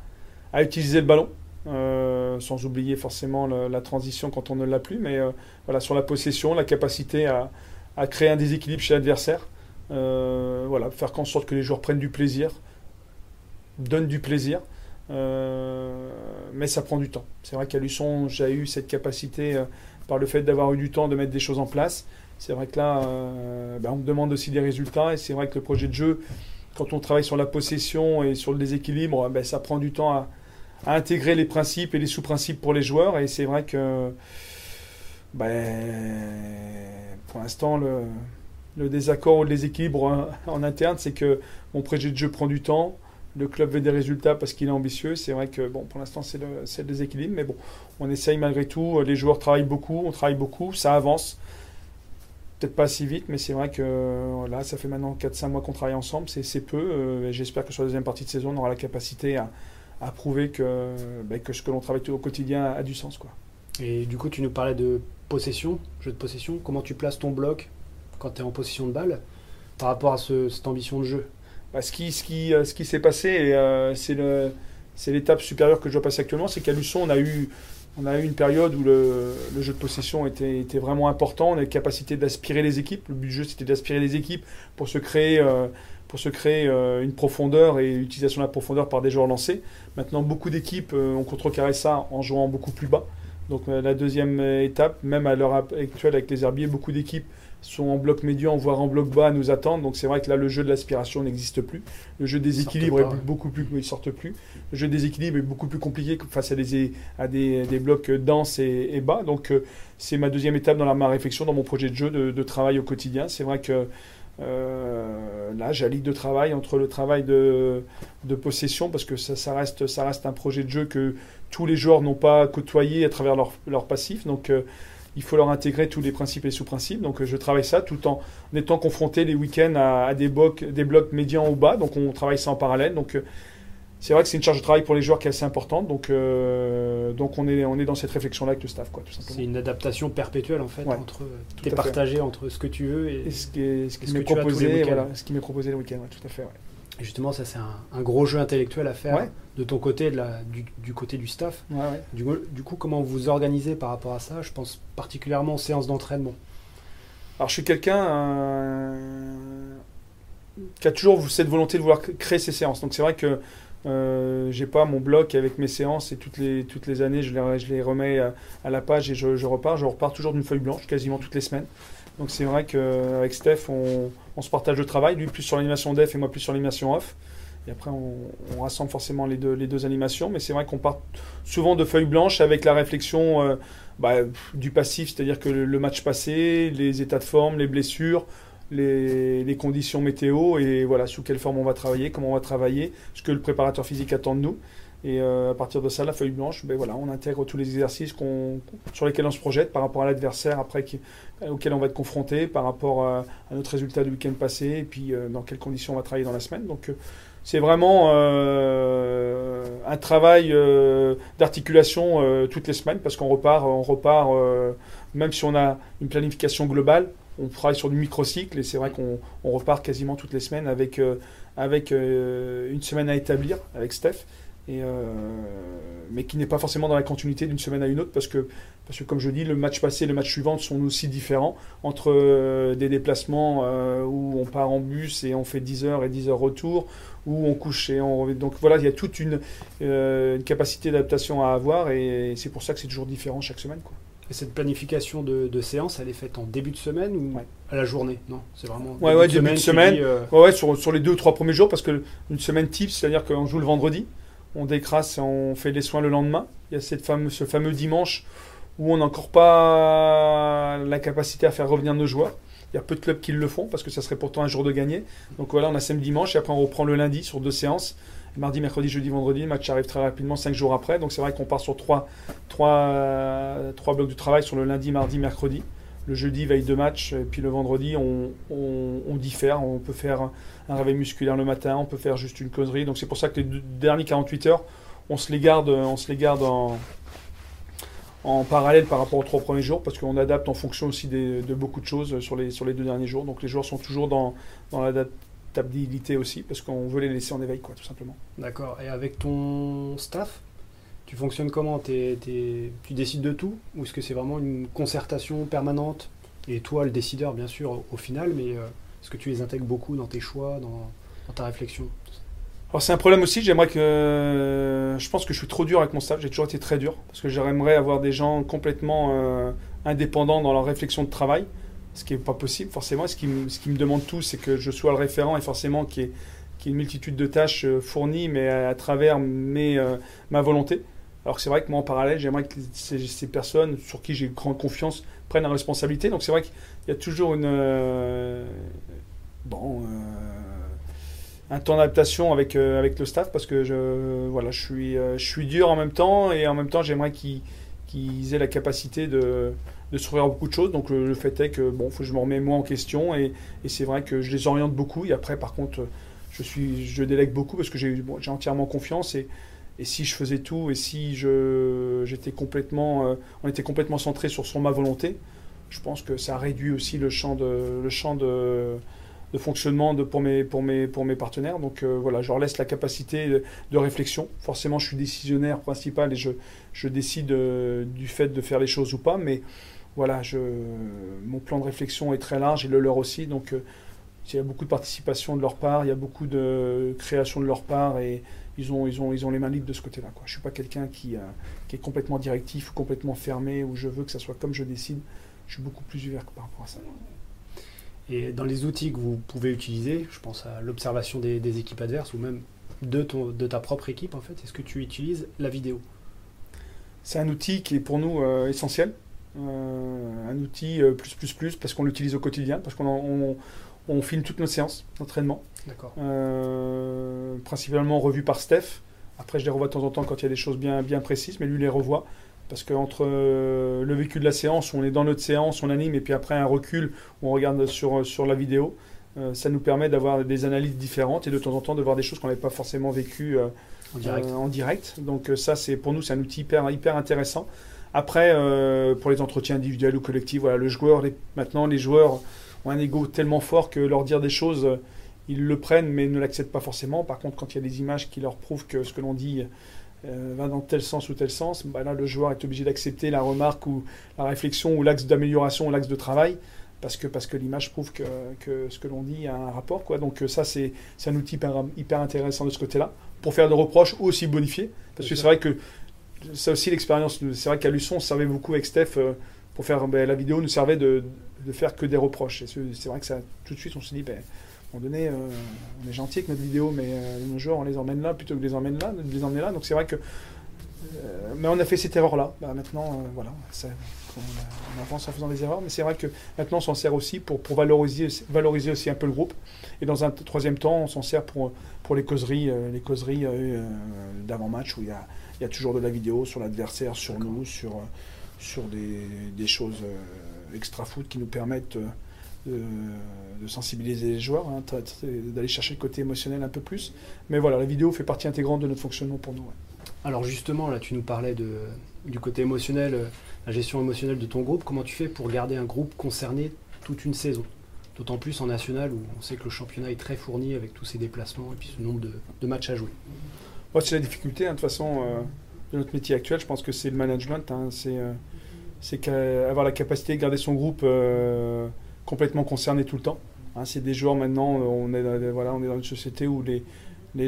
à utiliser le ballon, euh, sans oublier forcément la transition quand on ne l'a plus, mais euh, voilà, sur la possession, la capacité à, à créer un déséquilibre chez l'adversaire. Euh, voilà, faire en sorte que les joueurs prennent du plaisir, donnent du plaisir. mais ça prend du temps. C'est vrai qu'à Luçon, j'ai eu cette capacité par le fait d'avoir eu du temps de mettre des choses en place. C'est vrai que là, euh, ben, on me demande aussi des résultats et c'est vrai que le projet de jeu, quand on travaille sur la possession et sur le déséquilibre, ben, ça prend du temps à, intégrer les principes et les sous-principes pour les joueurs et c'est vrai que ben, pour l'instant, le, le, désaccord ou le déséquilibre en interne, c'est que mon projet de jeu prend du temps le club veut des résultats parce qu'il est ambitieux. C'est vrai que bon, pour l'instant, c'est le, déséquilibre, mais bon, on essaye malgré tout. Les joueurs travaillent beaucoup, on travaille beaucoup, ça avance. Peut-être pas si vite, mais c'est vrai que là, ça fait maintenant 4-5 mois qu'on travaille ensemble, c'est peu. Euh, J'espère que sur la deuxième partie de saison, on aura la capacité à, à prouver que, ben, que ce que l'on travaille au quotidien a, du sens. Quoi. Et du coup, tu nous parlais de possession, jeu de possession. Comment tu places ton bloc quand tu es en possession de balle par rapport à cette ambition de jeu? Bah, euh, ce qui s'est passé, euh, c'est l'étape supérieure que je dois passer actuellement, c'est qu'à Luçon, on a eu, une période où le, jeu de possession était, vraiment important. On a la capacité d'aspirer les équipes. Le but du jeu, c'était d'aspirer les équipes pour se créer, euh, pour se créer une profondeur et l'utilisation de la profondeur par des joueurs lancés. Maintenant, beaucoup d'équipes ont contrecarré ça en jouant beaucoup plus bas. Donc la deuxième étape, même à l'heure actuelle avec les herbiers, beaucoup d'équipes sont en bloc médian, voire en bloc bas, à nous attendre. Donc c'est vrai que là, le jeu de l'aspiration n'existe plus. Le jeu des équilibres est beaucoup plus, il sortent plus. Le jeu des équilibres est beaucoup plus compliqué face à des, à des, des blocs denses et, bas. Donc euh, c'est ma deuxième étape dans la, ma réflexion, dans mon projet de jeu de, travail au quotidien. C'est vrai que euh, là, j'allie de travail entre le travail de, de possession, parce que ça, ça, reste, ça reste un projet de jeu que tous les joueurs n'ont pas côtoyé à travers leur, leur passif. Donc euh, il faut leur intégrer tous les principes et sous-principes. Donc je travaille ça tout en étant confronté les week-ends à, des, blocs, des blocs médians ou bas. Donc on travaille ça en parallèle. Donc euh, c'est vrai que c'est une charge de travail pour les joueurs qui est assez importante. Donc, euh, donc on, est, on est dans cette réflexion-là avec le staff. Quoi, c'est une adaptation perpétuelle en fait. entre, es partagé entre ce que tu veux et, ce qui, ce qui m'est proposé, voilà, ce qui m'est proposé le week-end. tout à fait. Justement, ça c'est un, gros jeu intellectuel à faire de ton côté, de la, du, côté du staff. Du, du, coup, comment vous vous organisez par rapport à ça? Je pense particulièrement aux séances d'entraînement. Alors, je suis quelqu'un euh, qui a toujours cette volonté de vouloir créer ces séances. Donc, c'est vrai que euh, j'ai pas mon bloc avec mes séances et toutes les, toutes les années, je les, je les remets à, la page et je, repars. Je repars toujours d'une feuille blanche quasiment toutes les semaines. Donc, c'est vrai qu'avec Steph, on, se partage le travail. Lui, plus sur l'animation def et moi, plus sur l'animation off. Et après, on, rassemble forcément les deux, les animations. Mais c'est vrai qu'on part souvent de feuilles blanches avec la réflexion euh, bah, du passif, c'est-à-dire que le, match passé, les états de forme, les blessures, les, conditions météo et voilà, sous quelle forme on va travailler, comment on va travailler, ce que le préparateur physique attend de nous. Et euh, à partir de ça, la feuille blanche, ben voilà, on intègre tous les exercices sur lesquels on se projette par rapport à l'adversaire après auquel on va être confronté, par rapport à, notre résultat du week-end passé, et puis euh, dans quelles conditions on va travailler dans la semaine. Donc c'est vraiment euh, un travail euh, d'articulation euh, toutes les semaines parce qu'on repart, on repart même si on a une planification globale, on travaille sur du microcycle et c'est vrai qu'on repart quasiment toutes les semaines avec, avec une semaine à établir avec Steph. Et, mais qui n'est pas forcément dans la continuité d'une semaine à une autre parce que, parce que, comme je dis, le match passé et le match suivant sont aussi différents entre des déplacements où on part en bus et on fait 10 heures et 10 heures retour, où on couche et on Donc voilà, il y a toute une, une capacité d'adaptation à avoir et c'est pour ça que c'est toujours différent chaque semaine. Quoi. Et cette planification de, séance, elle est faite en début de semaine ou à la journée? Non, c'est vraiment. Ouais, ouais, début de semaine. Euh, ouais, sur, sur, les deux ou trois premiers jours, parce que une semaine type, c'est-à-dire qu'on joue le vendredi, on décrasse et on fait les soins le lendemain. Il y a ce fameux dimanche où on n'a encore pas la capacité à faire revenir nos joueurs. Il y a peu de clubs qui le font parce que ça serait pourtant un jour de gagner. Donc voilà, on a samedi dimanche et après on reprend le lundi sur deux séances mardi, mercredi, jeudi, vendredi. Le match arrive très rapidement, cinq jours après. Donc c'est vrai qu'on part sur trois, trois, trois blocs de travail sur le lundi, mardi, mercredi. Le jeudi, veille de match. Et puis le vendredi, on, on, diffère. On peut faire un réveil musculaire le matin, on peut faire juste une causerie. Donc c'est pour ça que les derniers 48 heures, on se les garde, on se les garde en, en parallèle par rapport aux trois premiers jours, parce qu'on adapte en fonction aussi de beaucoup de choses sur les, sur les deux derniers jours. Donc les joueurs sont toujours dans, dans l'adaptation stabilité aussi, parce qu'on veut les laisser en éveil, quoi, tout simplement. D'accord. Et avec ton staff, tu fonctionnes comment? Tu décides de tout? Ou est-ce que c'est vraiment une concertation permanente? Et toi, le décideur, bien sûr, au, final, mais euh, est-ce que tu les intègres beaucoup dans tes choix, dans, ta réflexion alors c'est un problème aussi, j'aimerais que... Je pense que je suis trop dur avec mon staff, j'ai toujours été très dur, parce que j'aimerais avoir des gens complètement euh, indépendants dans leur réflexion de travail ce qui n'est pas possible forcément. Ce qui, me, demande tout, c'est que je sois le référent et forcément qu'il y, ait, une multitude de tâches euh, fournies, mais à, travers mes, euh, ma volonté. Alors c'est vrai que moi en parallèle, j'aimerais que ces, personnes sur qui j'ai grande confiance prennent la responsabilité. Donc c'est vrai qu'il y a toujours une euh, bon un temps d'adaptation avec avec le staff parce que je voilà je suis je suis dur en même temps et en même temps j'aimerais qu'ils aient la capacité de de s'ouvrir beaucoup de choses. Donc le, fait est que bon, faut que je me remets moi en question et, c'est vrai que je les oriente beaucoup. Et après, par contre, je suis, je délègue beaucoup parce que j'ai entièrement confiance et, et si je faisais tout et si je j'étais complètement, euh, on était complètement centré sur, sur ma volonté, je pense que ça réduit aussi le champ de, le champ de, de fonctionnement de, pour, mes, pour, mes, pour mes partenaires. Donc euh, voilà, je leur laisse la capacité de, réflexion. Forcément, je suis décisionnaire principal et je, je décide euh, du fait de faire les choses ou pas, mais voilà, je, mon plan de réflexion est très large et le leur aussi. Donc, il y a beaucoup de participation de leur part, il y a beaucoup de création de leur part et ils ont, ils ont, ils ont les mains libres de ce côté-là. Je ne suis pas quelqu'un qui, euh, qui, est complètement directif ou complètement fermé où je veux que ça soit comme je décide. Je suis beaucoup plus ouvert par rapport à ça. Et dans les outils que vous pouvez utiliser, je pense à l'observation des, équipes adverses ou même de, ton, de ta propre équipe, en fait, est-ce que tu utilises la vidéo? C'est un outil qui est pour nous euh, essentiel. Euh, un outil plus plus plus parce qu'on l'utilise au quotidien, parce qu'on on, filme toutes nos séances d'entraînement. Euh, principalement revues par Steph. Après, je les revois de temps en temps quand il y a des choses bien, bien précises, mais lui les revoit. Parce qu'entre le vécu de la séance, on est dans notre séance, on anime, et puis après un recul, où on regarde sur, sur la vidéo, ça nous permet d'avoir des analyses différentes et de temps en temps de voir des choses qu'on n'avait pas forcément vécues en, direct. en direct. Donc ça, c'est pour nous, c'est un outil hyper, hyper intéressant. Après, euh, pour les entretiens individuels ou collectifs, voilà, le joueur, maintenant, les joueurs ont un ego tellement fort que leur dire des choses, euh, ils le prennent mais ne l'acceptent pas forcément. Par contre, quand il y a des images qui leur prouvent que ce que l'on dit euh, va dans tel sens ou tel sens, bah là, le joueur est obligé d'accepter la remarque ou la réflexion ou l'axe d'amélioration ou l'axe de travail parce que, parce que l'image prouve que, que, ce que l'on dit a un rapport. Quoi. Donc ça, c'est un outil hyper, hyper intéressant de ce côté-là, pour faire des reproches ou aussi bonifier. Parce que c'est vrai que ça aussi l'expérience. C'est vrai qu'à Luçon, on servait beaucoup avec Steph euh, pour faire ben, la vidéo, nous servait de, de, faire que des reproches. Et c'est vrai que ça, tout de suite, on se dit, ben, à un moment donné, euh, on est gentil avec notre vidéo, mais euh, nos joueurs, on les emmène là plutôt que de les emmener là, de les emmener là. Donc c'est vrai que. mais on a fait cette erreur-là. Bah, maintenant, voilà, on, avance en faisant des erreurs, mais c'est vrai que maintenant, on s'en sert aussi pour, pour valoriser, valoriser aussi un peu le groupe. Et dans un troisième temps, on s'en sert pour, pour les causeries, les causeries d'avant-match où il y a y a toujours de la vidéo sur l'adversaire, sur nous, sur, euh, sur des, des choses euh, extra-foot qui nous permettent euh, de, sensibiliser les joueurs, hein, d'aller chercher le côté émotionnel un peu plus. Mais voilà, la vidéo fait partie intégrante de notre fonctionnement pour nous. Alors justement, là, tu nous parlais de, du côté émotionnel, la gestion émotionnelle de ton groupe. Comment tu fais pour garder un groupe concerné toute une saison? D'autant plus en national où on sait que le championnat est très fourni avec tous ses déplacements et puis ce nombre de, de matchs à jouer. Moi, c'est la difficulté, hein, de toute façon, euh, de notre métier actuel. Je pense que c'est le management. hein, c'est euh, c'est avoir la capacité de garder son groupe euh, complètement concerné tout le temps. Hein, c'est des joueurs maintenant, euh, on est, dans, on est dans une société où les,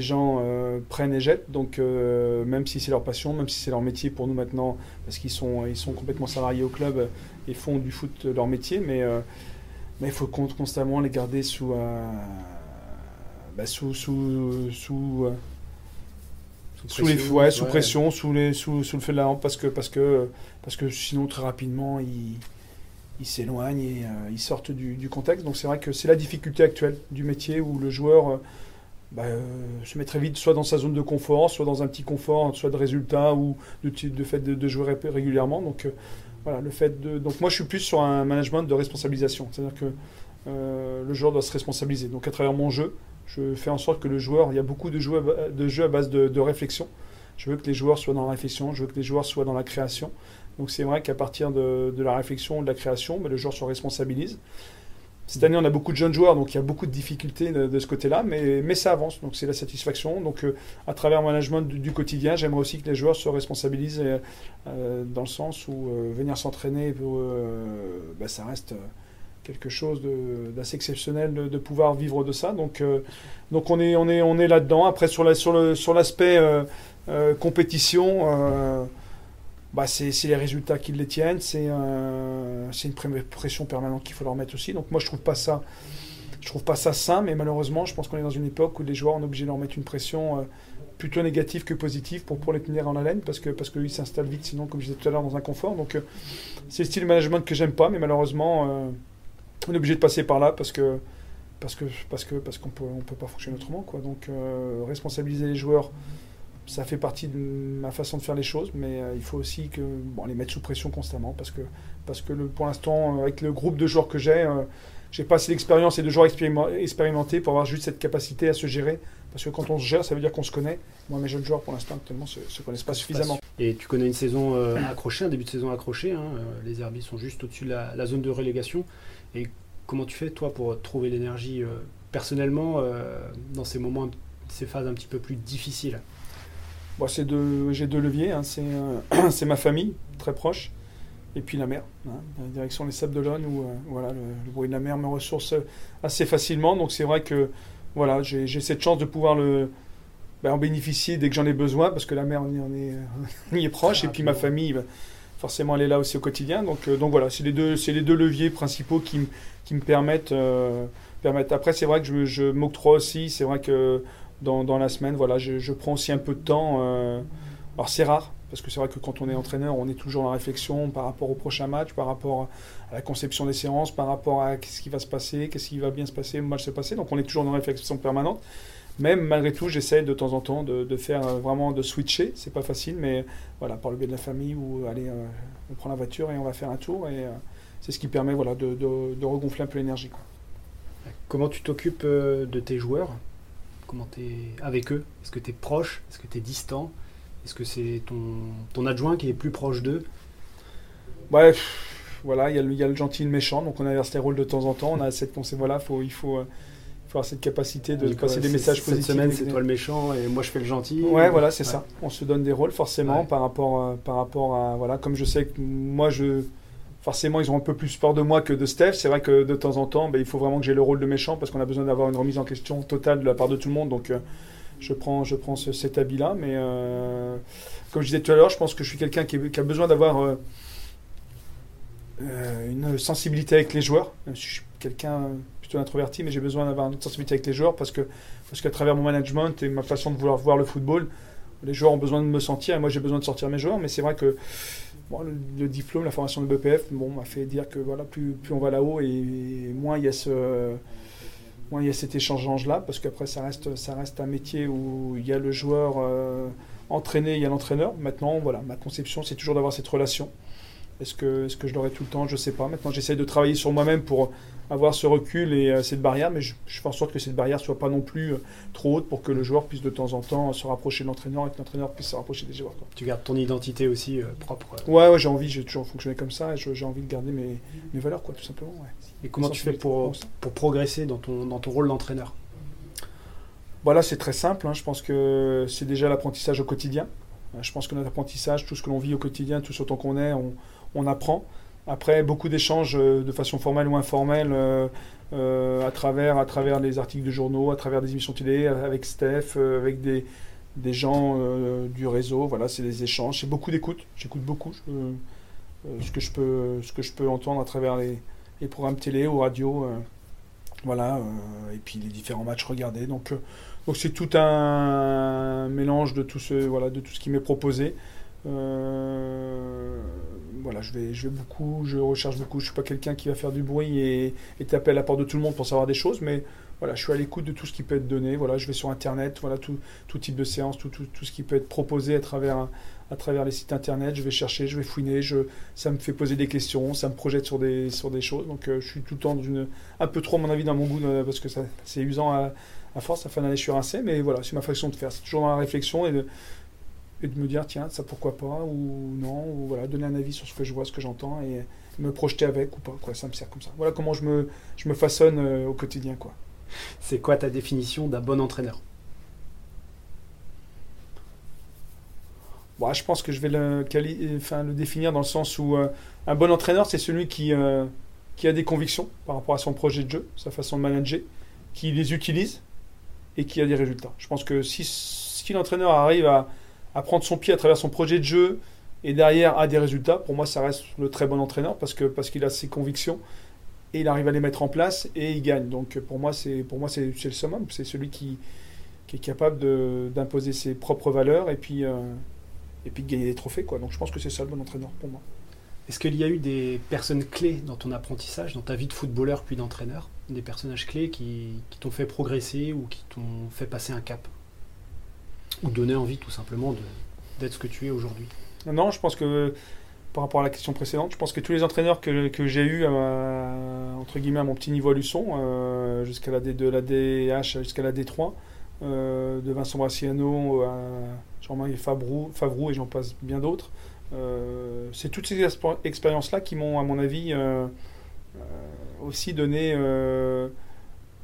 gens euh, prennent et jettent. Donc, même si c'est leur passion, même si c'est leur métier pour nous maintenant, parce qu'ils sont, complètement salariés au club et font du foot leur métier, mais il faut con- constamment les garder sous, bah, sous, sous, sous les ouais, sous pression, sous, les, sous, sous le feu de la lampe, parce que, parce que, parce que sinon, très rapidement, ils ils s'éloignent et euh, ils sortent du, du contexte. Donc c'est vrai que c'est la difficulté actuelle du métier où le joueur euh, bah, euh, se met très vite soit dans sa zone de confort, soit dans un petit confort, soit de résultats ou de, fait de, de jouer ré- régulièrement. Donc voilà, le fait de. Donc moi je suis plus sur un management de responsabilisation, c'est-à-dire que le joueur doit se responsabiliser. Donc à travers mon jeu, je fais en sorte que le joueur, il y a beaucoup de jeux à, base de, réflexion. Je veux que les joueurs soient dans la réflexion, je veux que les joueurs soient dans la création. Donc c'est vrai qu'à partir de, la réflexion, de la création, bah, le joueur se responsabilise. Cette année, on a beaucoup de jeunes joueurs, donc il y a beaucoup de difficultés de, ce côté-là, mais, mais ça avance, donc c'est la satisfaction. Donc euh, à travers le management du, quotidien, j'aimerais aussi que les joueurs se responsabilisent euh, euh, dans le sens où venir s'entraîner, bah, ça reste quelque chose d'assez exceptionnel de, pouvoir vivre de ça. Donc, euh, donc on est, on est, on est là-dedans. Après, sur la- sur l'aspect euh, euh, compétition, bah, c'est les résultats qui les tiennent. C'est une pression permanente qu'il faut leur mettre aussi. Donc moi, je trouve pas ça. Je trouve pas ça sain, mais malheureusement, je pense qu'on est dans une époque où les joueurs on est obligé de leur mettre une pression plutôt négative que positive pour, pour les tenir en haleine, parce que parce qu'ils s'installent vite, sinon, comme je disais tout à l'heure, dans un confort. Donc c'est le style de management que j'aime pas, mais malheureusement, on est obligé de passer par là parce que parce que parce que parce qu'on peut on peut pas fonctionner autrement, quoi. Donc euh, responsabiliser les joueurs, ça fait partie de ma façon de faire les choses, mais euh, il faut aussi que bon, les mettre sous pression constamment, parce que parce que le, pour l'instant, euh, avec le groupe de joueurs que j'ai, euh, j'ai pas assez d'expérience et de joueurs expériment- expérimentés pour avoir juste cette capacité à se gérer. Parce que quand on se gère, ça veut dire qu'on se connaît. Moi, mes jeunes joueurs, pour l'instant, actuellement, se, se connaissent pas suffisamment. Et tu connais une saison accrochée, un début de saison accroché. hein, les Herbiers sont juste au-dessus de la, la zone de relégation. Et comment tu fais, toi, pour trouver l'énergie euh, personnellement euh, dans ces moments, ces phases un petit peu plus difficiles? Bon, c'est deux- j'ai deux leviers. hein. C'est, c'est ma famille, très proche, et puis la mer. hein, direction des Sables d'Olonne, où euh, voilà, le, le bruit de la mer me ressource assez facilement. Donc c'est vrai que voilà, j'ai, j'ai cette chance de pouvoir le, ben, en bénéficier dès que j'en ai besoin, parce que la mer, on y, on est, on y est proche, et puis ma famille, ben, forcément, elle est là aussi au quotidien. Donc, euh, donc voilà, c'est les, deux, les deux leviers principaux qui, m- qui me permettent, euh, permettent. Après, c'est vrai que je, m'octroie aussi, c'est vrai que dans, dans la semaine, voilà, je, prends aussi un peu de temps. euh, alors c'est rare, parce que c'est vrai que quand on est entraîneur, on est toujours la réflexion par rapport au prochain match, par rapport à la conception des séances, par rapport à qu'est-ce qui va se passer, qu'est-ce qui va bien se passer, mal se passer. Donc on est toujours dans la réflexion permanente. Même malgré tout, j'essaie de temps en temps de, de faire euh, vraiment de switcher. C'est pas facile, mais voilà, par le biais de la famille ou allez, euh, on prend la voiture et on va faire un tour. Et euh, c'est ce qui permet voilà, de, de- de regonfler un peu l'énergie. Comment tu t'occupes euh, de tes joueurs? Comment tu es avec eux? Est-ce que tu es proche? Est-ce que tu es distant? Est-ce que c'est ton, ton adjoint qui est plus proche d'eux? Ouais, pff, voilà, il y, a le- il y a le gentil et le méchant, donc on inverse les rôles de temps en temps. On a cette concept, voilà, faut, il faut, euh, faut avoir cette capacité de passer des messages cette positifs. semaine, avec c'est toi le méchant et moi je fais le gentil. Ouais, voilà, c'est Ouais. ça. On se donne des rôles forcément Ouais. par rapport, euh, par rapport à voilà, comme je sais que moi je forcément ils ont un peu plus peur de moi que de Steph. C'est vrai que de temps en temps, ben, il faut vraiment que j'ai le rôle de méchant parce qu'on a besoin d'avoir une remise en question totale de la part de tout le monde. Donc euh, je prends, je prends ce- cet habit-là, mais euh, comme je disais tout à l'heure, je pense que je suis quelqu'un qui, qui a besoin d'avoir euh, une sensibilité avec les joueurs. Même si Je suis quelqu'un plutôt introverti, mais j'ai besoin d'avoir une sensibilité avec les joueurs parce que parce qu'à travers mon management et ma façon de vouloir voir le football, les joueurs ont besoin de me sentir et moi j'ai besoin de sortir mes joueurs. Mais c'est vrai que le, diplôme, la formation de BPF, bon, m'a fait dire que voilà, plus, on va là-haut et, et moins il y a ce moins il y a cet échange-là parce qu'après ça reste ça reste un métier où il y a le joueur euh, entraîné, il y a l'entraîneur. Maintenant, voilà, ma conception c'est toujours d'avoir cette relation. Est-ce que, est-ce que je l'aurai tout le temps? Je sais pas. Maintenant, j'essaie de travailler sur moi-même pour avoir ce recul et euh, cette barrière, mais je, je fais en sorte que cette barrière soit pas non plus euh, trop haute pour que le joueur puisse de temps en temps se rapprocher de l'entraîneur et que l'entraîneur puisse se rapprocher des joueurs. quoi. Tu gardes ton identité aussi euh, propre. euh. Ouais, ouais, j'ai envie, j'ai toujours fonctionné comme ça j'ai envie de garder mes, mes valeurs, quoi, tout simplement. ouais. Et comment tu fais pour, pour progresser dans ton, dans ton rôle d'entraîneur? Voilà, c'est très simple. hein. Je pense que c'est déjà l'apprentissage au quotidien. Euh, Je pense que notre apprentissage, tout ce que l'on vit au quotidien, tout ce qu'on est, on, on apprend. Après, beaucoup d'échanges euh, de façon formelle ou informelle euh, euh, à, travers, à travers les articles de journaux, à travers des émissions télé, avec Steph, avec des, des gens du réseau. Voilà, c'est des échanges. C'est beaucoup d'écoute. J'écoute beaucoup ce, que je peux, ce que je peux entendre à travers les, les programmes télé ou radio. voilà, et puis les différents matchs regardés. Donc, donc c'est tout un mélange de tout ce, voilà, de tout ce qui m'est proposé. Voilà, je vais, je vais beaucoup, je recherche beaucoup. Je suis pas quelqu'un qui va faire du bruit et, et taper à la porte de tout le monde pour savoir des choses, mais voilà, je suis à l'écoute de tout ce qui peut être donné. Voilà, je vais sur Internet, voilà, tout, tout type de séance, tout, tout, tout ce qui peut être proposé à travers, à travers les sites Internet. Je vais chercher, je vais fouiner, je, ça me fait poser des questions, ça me projette sur des, sur des choses. Donc euh, je suis tout le temps dans un peu trop, à mon avis, dans mon goût, euh, parce que c'est usant à, à force, ça fait d'aller sur un C, mais voilà, c'est ma façon de faire. C'est toujours dans la réflexion et de me dire, tiens, ça pourquoi pas, ou non, ou voilà, donner un avis sur ce que je vois, ce que j'entends, et me projeter avec ou pas, quoi, ça me sert comme ça. Voilà comment je me, je me façonne euh, au quotidien, quoi. C'est quoi ta définition d'un bon entraîneur? Bon, je pense que je vais le, quali- enfin, le définir dans le sens où euh, un bon entraîneur, c'est celui qui, euh, qui a des convictions par rapport à son projet de jeu, sa façon de manager, qui les utilise et qui a des résultats. Je pense que si, si l'entraîneur arrive à, à prendre son pied à travers son projet de jeu et derrière a des résultats, pour moi, ça reste le très bon entraîneur parce que parce qu'il a ses convictions et il arrive à les mettre en place et il gagne. Donc pour moi, c'est pour moi c'est le summum, c'est celui qui, qui est capable d'imposer ses propres valeurs et puis euh, et puis de gagner des trophées quoi. Donc je pense que c'est ça le bon entraîneur pour moi. Est-ce qu'il y a eu des personnes clés dans ton apprentissage, dans ta vie de footballeur puis d'entraîneur? Des personnages clés qui, qui t'ont fait progresser ou qui t'ont fait passer un cap? Ou donner envie tout simplement d'être ce que tu es aujourd'hui. Non, je pense que par rapport à la question précédente, je pense que tous les entraîneurs que, que j'ai eus, à, entre guillemets, à mon petit niveau à Luçon, euh, jusqu'à la D2, la DH, jusqu'à la D3, euh, de Vincent Braciano à Jean-Marie Favrou, Favrou et j'en passe bien d'autres, euh, c'est toutes ces expériences-là qui m'ont, à mon avis, euh, euh, aussi donné euh,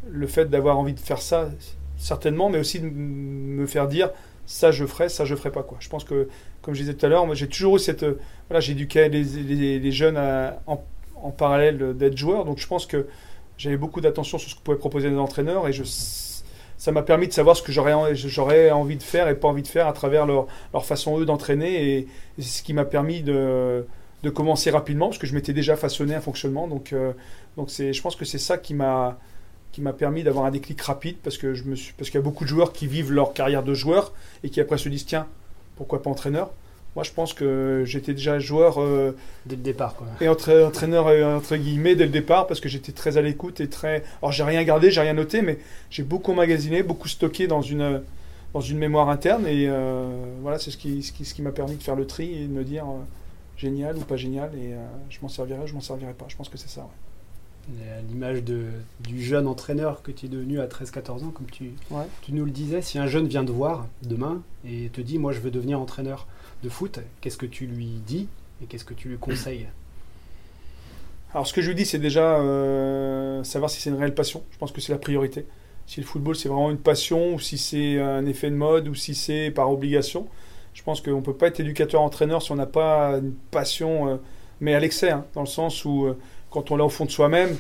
le fait d'avoir envie de faire ça, certainement, mais aussi de me faire dire ça je ferai, ça je ferai pas. Quoi. Je pense que, comme je disais tout à l'heure, j'ai toujours eu cette. euh, Voilà, j'éduquais les, jeunes en, parallèle d'être joueurs, donc je pense que j'avais beaucoup d'attention sur ce que pouvaient proposer les entraîneurs et je, ça m'a permis de savoir ce que j'aurais en- j'aurais envie de faire et pas envie de faire à travers leur, leur façon eux d'entraîner et, et c'est ce qui m'a permis de, de commencer rapidement parce que je m'étais déjà façonné un fonctionnement donc, euh, donc c'est, je pense que c'est ça qui m'a qui m'a permis d'avoir un déclic rapide parce que je me suis parce qu'il y a beaucoup de joueurs qui vivent leur carrière de joueur et qui après se disent tiens pourquoi pas entraîneur? Moi je pense que j'étais déjà joueur euh, Dès le départ, quoi. et entraîneur euh, entre guillemets dès le départ parce que j'étais très à l'écoute et très alors j'ai rien gardé j'ai rien noté mais j'ai beaucoup emmagasiné beaucoup stocké dans une dans une mémoire interne et euh, voilà c'est ce qui ce qui, ce qui m'a permis de faire le tri et de me dire euh, génial ou pas génial et je m'en servirai je m'en servirai pas je pense que c'est ça ouais. À l'image du jeune entraîneur que tu es devenu à 13-14 ans, comme tu, Ouais. tu nous le disais, si un jeune vient te voir demain et te dit Moi, je veux devenir entraîneur de foot, qu'est-ce que tu lui dis et qu'est-ce que tu lui conseilles? Alors ce que je lui dis, c'est déjà euh, savoir si c'est une réelle passion. Je pense que c'est la priorité. Si le football, c'est vraiment une passion, ou si c'est un effet de mode, ou si c'est par obligation. Je pense qu'on ne peut pas être éducateur-entraîneur si on n'a pas une passion, euh, mais à l'excès, hein, dans le sens où euh, quand on l'a au fond de soi-même,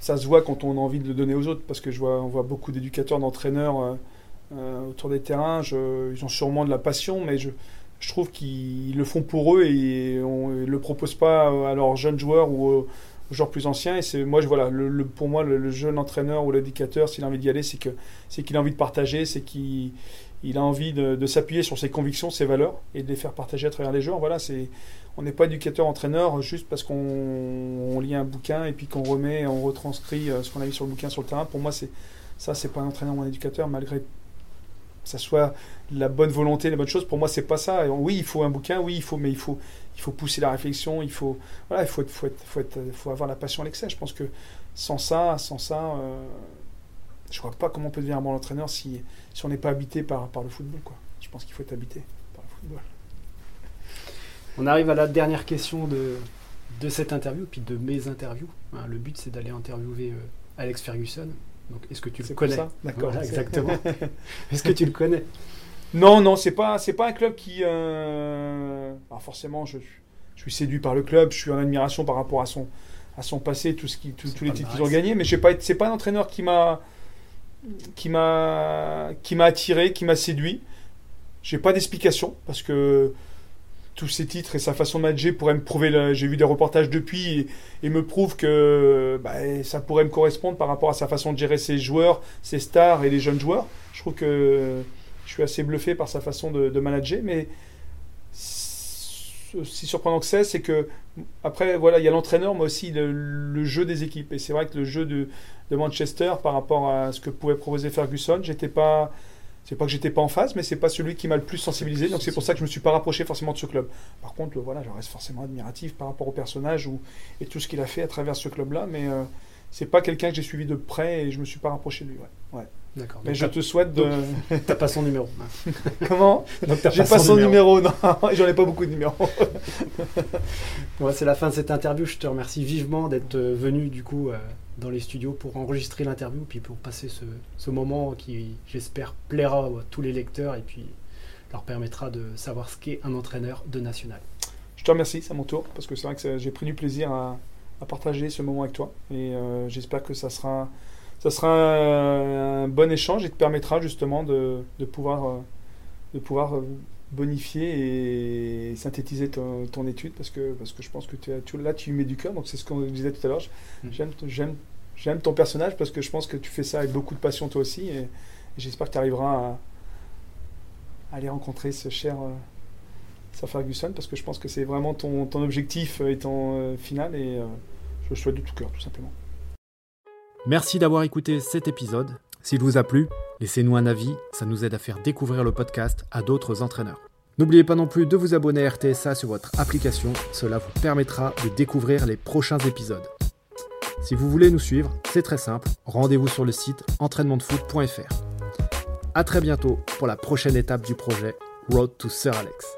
ça se voit quand on a envie de le donner aux autres. Parce que je vois, on voit beaucoup d'éducateurs, d'entraîneurs euh, euh, autour des terrains. Ils ont sûrement de la passion, mais je, trouve qu'ils le font pour eux et on ne le proposent pas à leurs jeunes joueurs ou aux, joueurs plus anciens. Et c'est moi, voilà, pour moi, le, jeune entraîneur ou l'éducateur, s'il a envie d'y aller, c'est qu'il a envie de partager, c'est qu'il il a envie de, de s'appuyer sur ses convictions, ses valeurs et de les faire partager à travers les joueurs. Voilà, c'est on n'est pas éducateur-entraîneur juste parce qu'on on lit un bouquin et puis qu'on remet, on retranscrit euh, ce qu'on a vu sur le bouquin sur le terrain. Pour moi, c'est ça, c'est pas un entraîneur ou un éducateur, malgré que ça soit la bonne volonté, les bonnes choses. Pour moi, c'est pas ça. Oui, il faut un bouquin, oui, il faut, mais il faut, il faut pousser la réflexion. Il faut, voilà, il faut, être, faut, être, faut, faut avoir la passion à l'excès. Je pense que sans ça, sans ça, euh, je vois pas comment on peut devenir un bon entraîneur si, si on n'est pas habité par, par le football. Quoi. Je pense qu'il faut être habité par le football. On arrive à la dernière question de, de cette interview, puis de mes interviews. Hein, le but, c'est d'aller interviewer euh, Alex Ferguson. Donc, est-ce que tu le connais? D'accord. Voilà, exactement. est-ce que tu le connais? Non, non, c'est pas, c'est pas un club qui. euh, alors forcément, je, je suis séduit par le club, je suis en admiration par rapport à son, à son passé, tout ce qui, tout- tous les titres qu'ils ont gagnés, mais j'ai pas, c'est pas un entraîneur qui m'a, qui m'a, qui m'a attiré, qui m'a séduit. J'ai pas d'explication parce que tous ces titres et sa façon de manager pourraient me prouver. J'ai vu des reportages depuis et, me prouvent que bah, ça pourrait me correspondre par rapport à sa façon de gérer ses joueurs, ses stars et les jeunes joueurs. Je trouve que je suis assez bluffé par sa façon de, manager, mais si surprenant que c'est, c'est que après voilà, il y a l'entraîneur, mais aussi le, le jeu des équipes. Et c'est vrai que le jeu de, de Manchester par rapport à ce que pouvait proposer Ferguson, j'étais pas, c'est pas que j'étais pas en phase, mais c'est pas celui qui m'a le plus sensibilisé. Donc c'est pour ça que je me suis pas rapproché forcément de ce club. Par contre, voilà, je reste forcément admiratif par rapport au personnage ou, et tout ce qu'il a fait à travers ce club-là, mais euh, c'est pas quelqu'un que j'ai suivi de près et je me suis pas rapproché de lui. Ouais. D'accord. Mais Donc, je te souhaite de. t'as- pas son numéro. Comment Donc, t'as J'ai pas son numéro, non. J'en ai pas beaucoup de numéros. Ouais, c'est la fin de cette interview. Je te remercie vivement d'être euh, venu du coup euh, dans les studios pour enregistrer l'interview, puis pour passer ce, ce moment qui, j'espère, plaira à tous les lecteurs et puis leur permettra de savoir ce qu'est un entraîneur de national. Je te remercie, c'est à mon tour, parce que c'est vrai que j'ai pris du plaisir à, à partager ce moment avec toi. Et euh, j'espère que ça sera, ça sera un, un bon échange et te permettra justement de, de pouvoir, euh, de pouvoir euh, bonifier et synthétiser ton, ton étude, parce que, parce que je pense que tu, là, tu y mets du cœur. Donc c'est ce qu'on disait tout à l'heure. Mm. J'aime, j'aime, j'aime ton personnage, parce que je pense que tu fais ça avec beaucoup de passion toi aussi. Et, et j'espère que tu arriveras à, à aller rencontrer ce cher... euh, Sir Ferguson parce que je pense que c'est vraiment ton, ton objectif et ton euh, final et euh, je le souhaite de tout cœur tout simplement. Merci d'avoir écouté cet épisode. S'il vous a plu, laissez-nous un avis, ça nous aide à faire découvrir le podcast à d'autres entraîneurs. N'oubliez pas non plus de vous abonner à RTSA sur votre application, cela vous permettra de découvrir les prochains épisodes. Si vous voulez nous suivre, c'est très simple, rendez-vous sur le site entraînementdefoot.fr. A très bientôt pour la prochaine étape du projet Road to Sir Alex.